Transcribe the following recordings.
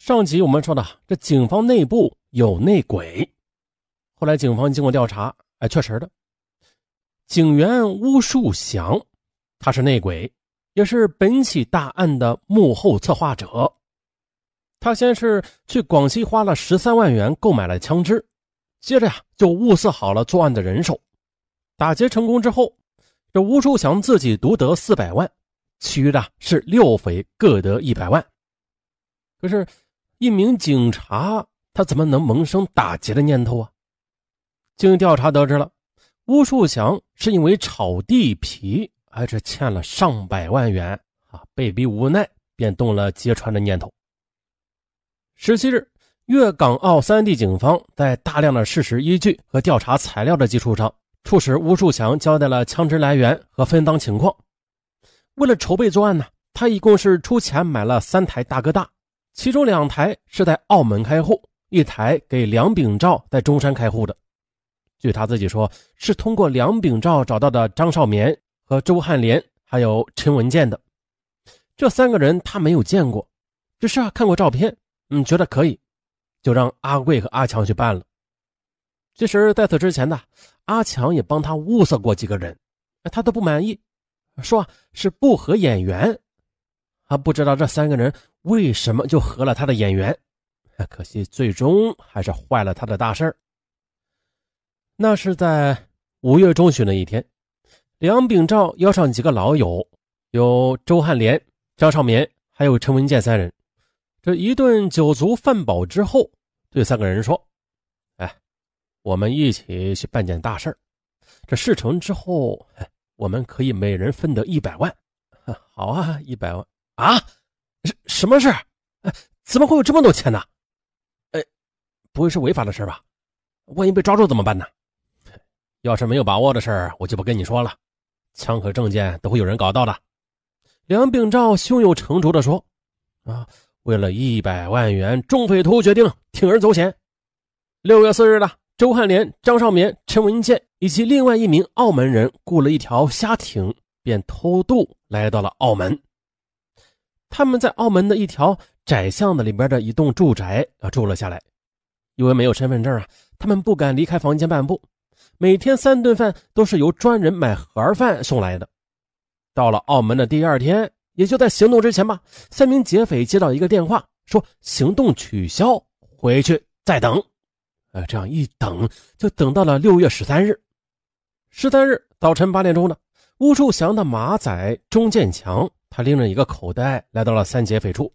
上集我们说的，这警方内部有内鬼。后来警方经过调查，哎，确实的，警员巫树祥，他是内鬼，也是本起大案的幕后策划者。他先是去广西花了十三万元购买了枪支，接着呀就物色好了作案的人手。打劫成功之后，这巫树祥自己独得四百万，其余的是六匪各得一百万。可是。一名警察，他怎么能萌生打劫的念头啊？经调查得知了，吴树祥是因为炒地皮，而这欠了上百万元啊，被逼无奈，便动了揭穿的念头。十七日，粤港澳三地警方在大量的事实依据和调查材料的基础上，促使吴树祥交代了枪支来源和分赃情况。为了筹备作案呢，他一共是出钱买了三台大哥大。其中两台是在澳门开户，一台给梁炳照在中山开户的。据他自己说，是通过梁炳照找到的张少眠和周汉莲，还有陈文健的。这三个人他没有见过，只是啊看过照片，嗯，觉得可以，就让阿贵和阿强去办了。其实，在此之前呢，阿强也帮他物色过几个人，他都不满意，说是不合眼缘。他不知道这三个人为什么就合了他的眼缘，可惜最终还是坏了他的大事那是在五月中旬的一天，梁炳照邀上几个老友，有周汉莲、张少眠，还有陈文健三人。这一顿酒足饭饱之后，对三个人说：“哎，我们一起去办件大事这事成之后，我们可以每人分得一百万。好啊，一百万。”啊，什什么事？哎，怎么会有这么多钱呢？哎，不会是违法的事吧？万一被抓住怎么办呢？要是没有把握的事我就不跟你说了。枪和证件都会有人搞到的。梁炳照胸有成竹地说：“啊，为了一百万元，众匪徒决定铤而走险。六月四日的周汉莲、张少眠、陈文健以及另外一名澳门人雇了一条虾艇，便偷渡来到了澳门。”他们在澳门的一条窄巷子里边的一栋住宅啊住了下来，因为没有身份证啊，他们不敢离开房间半步。每天三顿饭都是由专人买盒饭送来的。到了澳门的第二天，也就在行动之前吧，三名劫匪接到一个电话，说行动取消，回去再等。呃，这样一等就等到了六月十三日。十三日早晨八点钟呢，吴树祥的马仔钟建强。他拎着一个口袋来到了三劫匪处，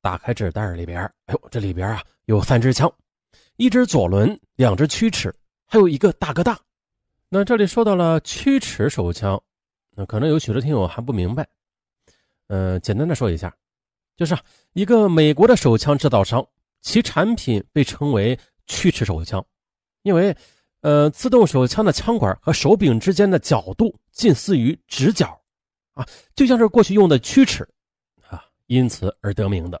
打开纸袋里边，哎呦，这里边啊有三支枪，一支左轮，两支曲尺，还有一个大哥大。那这里说到了曲尺手枪，那可能有许多听友还不明白。嗯，简单的说一下，就是一个美国的手枪制造商，其产品被称为曲尺手枪，因为呃，自动手枪的枪管和手柄之间的角度近似于直角。啊，就像是过去用的曲尺，啊，因此而得名的。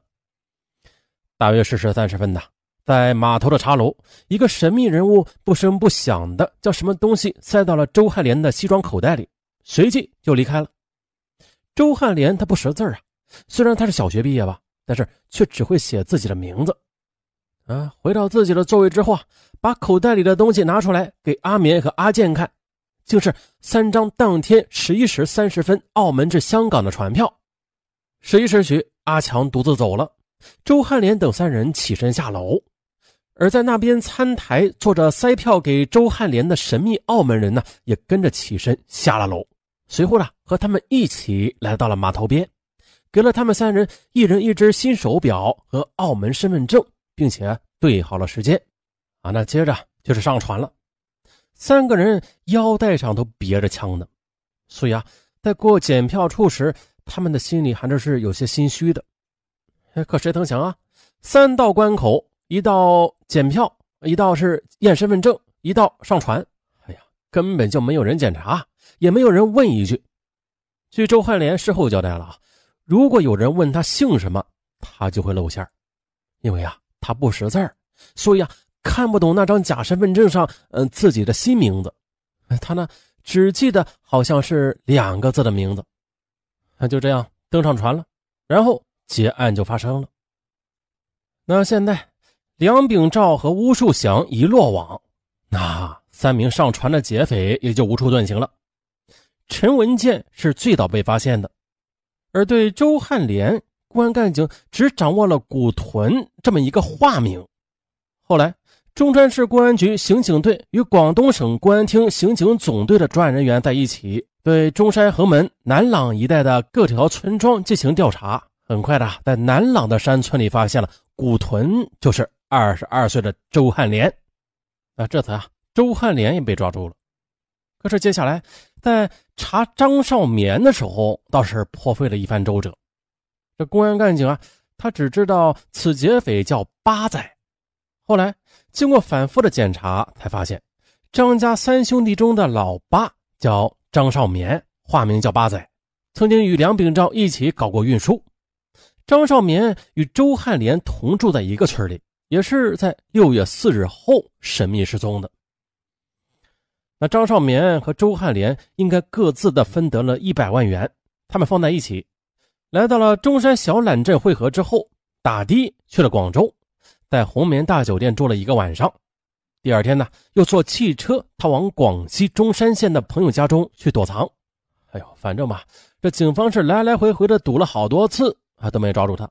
大约是时三十分的，在码头的茶楼，一个神秘人物不声不响的将什么东西塞到了周汉莲的西装口袋里，随即就离开了。周汉莲他不识字啊，虽然他是小学毕业吧，但是却只会写自己的名字。啊，回到自己的座位之后啊，把口袋里的东西拿出来给阿棉和阿健看。竟是三张当天十一时三十分澳门至香港的船票。十一时许，阿强独自走了，周汉莲等三人起身下楼，而在那边餐台坐着塞票给周汉莲的神秘澳门人呢，也跟着起身下了楼。随后呢，和他们一起来到了码头边，给了他们三人一人一只新手表和澳门身份证，并且对好了时间。啊，那接着就是上船了。三个人腰带上都别着枪呢，所以啊，在过检票处时，他们的心里还真是有些心虚的。可谁曾想啊，三道关口，一道检票，一道是验身份证，一道上船。哎呀，根本就没有人检查，也没有人问一句。据周汉莲事后交代了啊，如果有人问他姓什么，他就会露馅因为啊，他不识字所以啊。看不懂那张假身份证上，嗯，自己的新名字，他呢只记得好像是两个字的名字，那就这样登上船了，然后劫案就发生了。那现在，梁炳照和巫树祥一落网，那三名上船的劫匪也就无处遁形了。陈文健是最早被发现的，而对周汉莲，公安干警只掌握了“古屯”这么一个化名。后来，中山市公安局刑警队与广东省公安厅刑警总队的专案人员在一起，对中山横门、南朗一带的各条村庄进行调查。很快的，在南朗的山村里发现了“古屯”，就是二十二岁的周汉莲。那这次啊，周汉莲也被抓住了。可是接下来，在查张少棉的时候，倒是破费了一番周折。这公安干警啊，他只知道此劫匪叫八仔。后来经过反复的检查，才发现张家三兄弟中的老八叫张少棉，化名叫八仔，曾经与梁炳照一起搞过运输。张少棉与周汉莲同住在一个村里，也是在六月四日后神秘失踪的。那张少棉和周汉莲应该各自的分得了一百万元，他们放在一起，来到了中山小榄镇汇合之后，打的去了广州，在红棉大酒店住了一个晚上。第二天呢，又坐汽车他往广西中山县的朋友家中去躲藏。哎呦，反正吧，这警方是来来回回的堵了好多次。啊，都没抓住他。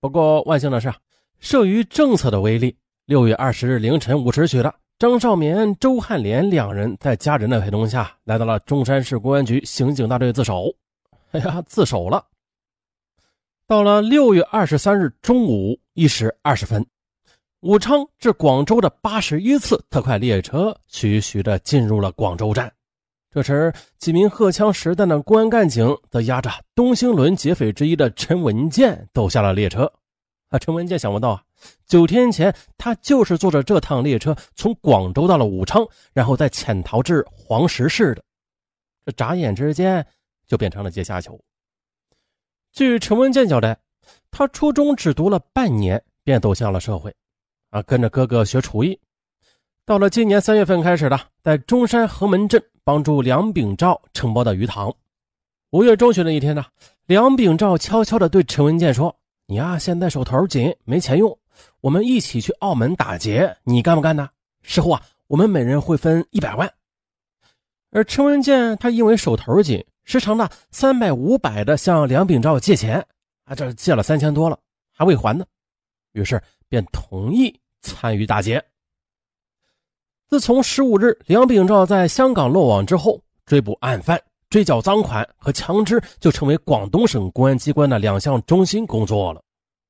不过万幸的是，慑于政策的威力，六月二十日凌晨五时许的，张少棉、周汉莲两人在家人的陪同下来到了中山市公安局刑警大队自首。哎呀，自首了。到了六月二十三日中午一时二十分，武昌至广州的八十一次特快列车徐徐地进入了广州站。这时，几名荷枪实弹的公安干警则押着东兴轮劫匪之一的陈文健走下了列车。啊，陈文健想不到啊，九天前他就是坐着这趟列车从广州到了武昌，然后再潜逃至黄石市的。这眨眼之间就变成了阶下囚。据陈文健交代，他初中只读了半年，便走向了社会，啊，跟着哥哥学厨艺。到了今年三月份开始的，在中山横门镇。帮助梁炳照承包的鱼塘。五月中旬的一天呢，梁炳照悄悄地对陈文健说：“你呀，现在手头紧，没钱用，我们一起去澳门打劫，你干不干呢？事后啊，我们每人会分一百万。”而陈文健他因为手头紧，时常的三百五百的向梁炳照借钱，啊，这借了三千多了，还未还呢，于是便同意参与打劫。自从十五日梁炳照在香港落网之后，追捕案犯、追缴赃款和枪支就成为广东省公安机关的两项中心工作了。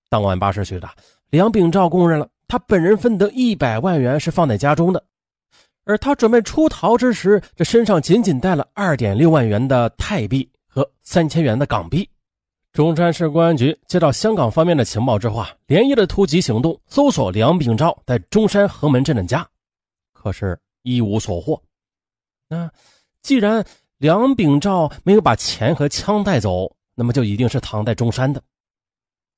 当晚八时许的，梁炳照供认了他本人分得一百万元是放在家中的，而他准备出逃之时，这身上仅仅带了二点六万元的泰币和三千元的港币。中山市公安局接到香港方面的情报之后啊，连夜的突击行动，搜索梁炳照在中山横门镇的家。可是，一无所获。那既然梁炳照没有把钱和枪带走，那么就一定是藏在中山的。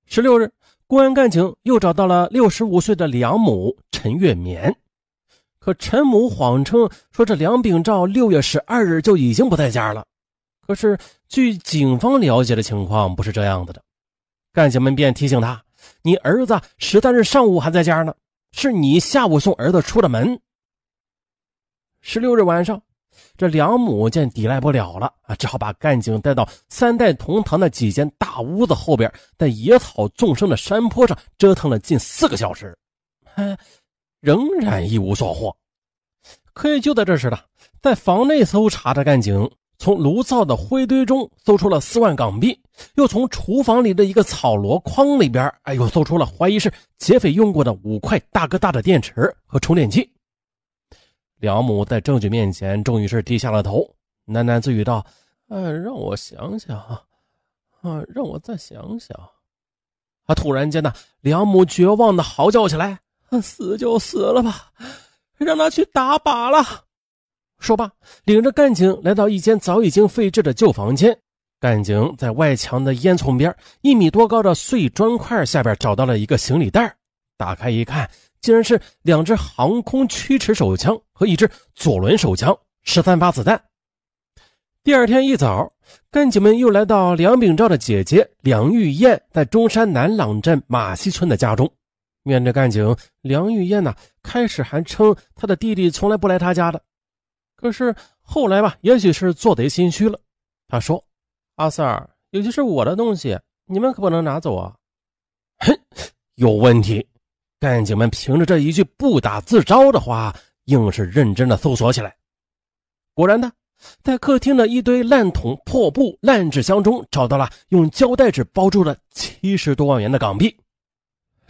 十六日，公安干警又找到了六十五岁的梁母陈月棉，可陈母谎称说这梁炳照六月十二日就已经不在家了。可是，据警方了解的情况，不是这样子的。干警们便提醒他：“你儿子十三日上午还在家呢，是你下午送儿子出的门。”十六日晚上，这梁母见抵赖不了了啊，只好把干警带到三代同堂的几间大屋子后边，在野草纵生的山坡上折腾了近四个小时，哎，仍然一无所获。可以就在这时呢，在房内搜查的干警从炉灶的灰堆中搜出了四万港币，又从厨房里的一个草箩筐里边，哎，又搜出了怀疑是劫匪用过的五块大哥大的电池和充电器。梁母在证据面前，终于是低下了头，喃喃自语道：“嗯，让我想想，啊，让我再想想。”啊！突然间呢，梁母绝望的嚎叫起来：“死就死了吧，让他去打靶了！”说罢，领着干警来到一间早已经废置的旧房间。干警在外墙的烟囱边，一米多高的碎砖块下边找到了一个行李袋，打开一看。竟然是两支航空驱驰手枪和一支左轮手枪，十三发子弹。第二天一早，干警们又来到梁炳照的姐姐梁玉燕在中山南朗镇马溪村的家中，面对干警，梁玉燕呢，开始还称她的弟弟从来不来她家的，可是后来吧，也许是做贼心虚了，她说：“阿 Sir，尤其是我的东西，你们可不能拿走啊！”哼，有问题！干警们凭着这一句不打自招的话，硬是认真的搜索起来。果然的，在客厅的一堆烂桶、破布、烂纸箱中，找到了用胶带纸包住的七十多万元的港币。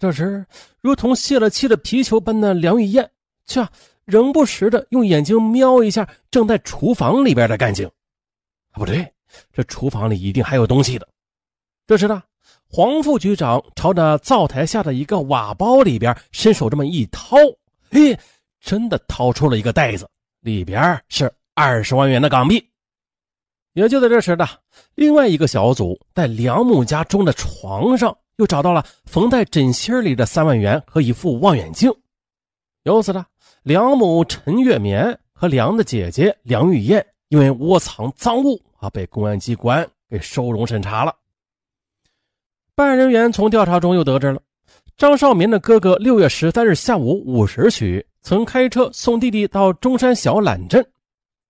这时，如同泄了气的皮球般的梁玉燕，却仍不时的用眼睛瞄一下正在厨房里边的干警。不对，这厨房里一定还有东西的。这时呢，黄副局长朝着灶台下的一个瓦包里边伸手这么一掏，嘿，真的掏出了一个袋子，里边是二十万元的港币。也就在这时的，另外一个小组在梁母家中的床上。又找到了缝在枕芯里的三万元和一副望远镜，由此呢，梁某陈月棉和梁的姐姐梁玉燕因为窝藏赃物啊，被公安机关给收容审查了。办案人员从调查中又得知了，张少民的哥哥六月十三日下午五时许曾开车送弟弟到中山小榄镇。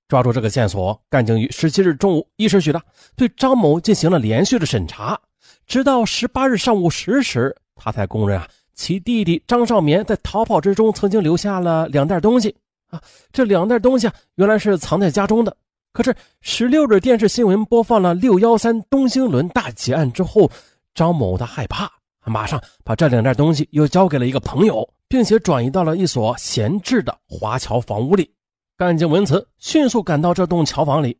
抓住这个线索，干警于十七日中午一时许的对张某进行了连续的审查。直到十八日上午十时，他才供认啊，其弟弟张少眠在逃跑之中曾经留下了两袋东西啊，这两袋东西啊，原来是藏在家中的。可是十六日电视新闻播放了六幺三东兴轮大劫案之后，张某他害怕，马上把这两袋东西又交给了一个朋友，并且转移到了一所闲置的华侨房屋里。干警闻此，迅速赶到这栋桥房里，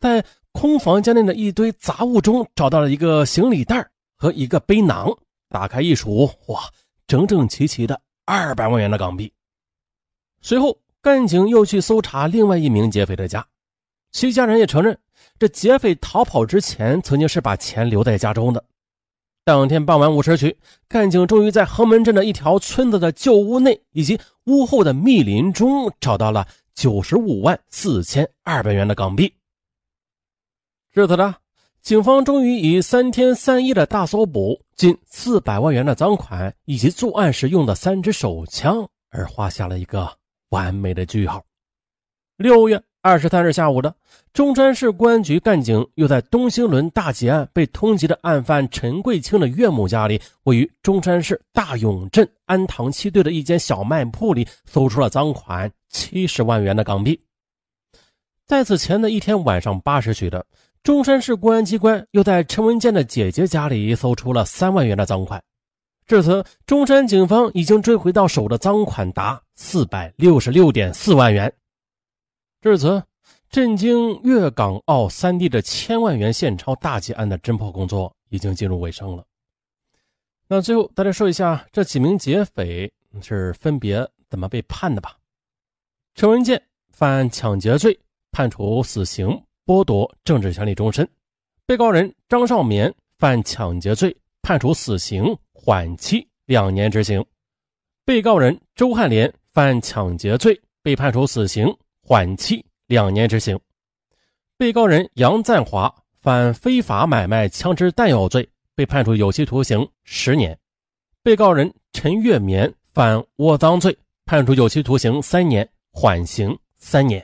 在。空房间内的一堆杂物中找到了一个行李袋和一个背囊，打开一数，哇，整整齐齐的二百万元的港币。随后，干警又去搜查另外一名劫匪的家，其家人也承认，这劫匪逃跑之前曾经是把钱留在家中的。当天傍晚五时许，干警终于在横门镇的一条村子的旧屋内以及屋后的密林中找到了九十五万四千二百元的港币。至此呢，警方终于以三天三夜的大搜捕，近四百万元的赃款以及作案时用的三支手枪，而画下了一个完美的句号。六月二十三日下午的，中山市公安局干警又在东兴轮大劫案被通缉的案犯陈桂清的岳母家里，位于中山市大永镇安塘七队的一间小卖铺里，搜出了赃款七十万元的港币。在此前的一天晚上八时许的。中山市公安机关又在陈文健的姐姐家里搜出了三万元的赃款，至此，中山警方已经追回到手的赃款达四百六十六点四万元。至此，震惊粤港澳三地的千万元现钞大劫案的侦破工作已经进入尾声了。那最后，大家说一下这几名劫匪是分别怎么被判的吧？陈文健犯抢劫罪，判处死刑。剥夺政治权利终身，被告人张少眠犯抢劫罪，判处死刑缓期两年执行；被告人周汉莲犯抢劫罪，被判处死刑缓期两年执行；被告人杨赞华犯非法买卖枪支弹药罪，被判处有期徒刑十年；被告人陈月棉犯窝赃罪，判处有期徒刑三年，缓刑三年；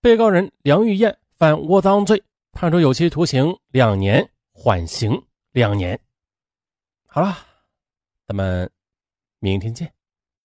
被告人梁玉燕。犯窝赃罪，判处有期徒刑两年，缓刑两年。好了，咱们明天见。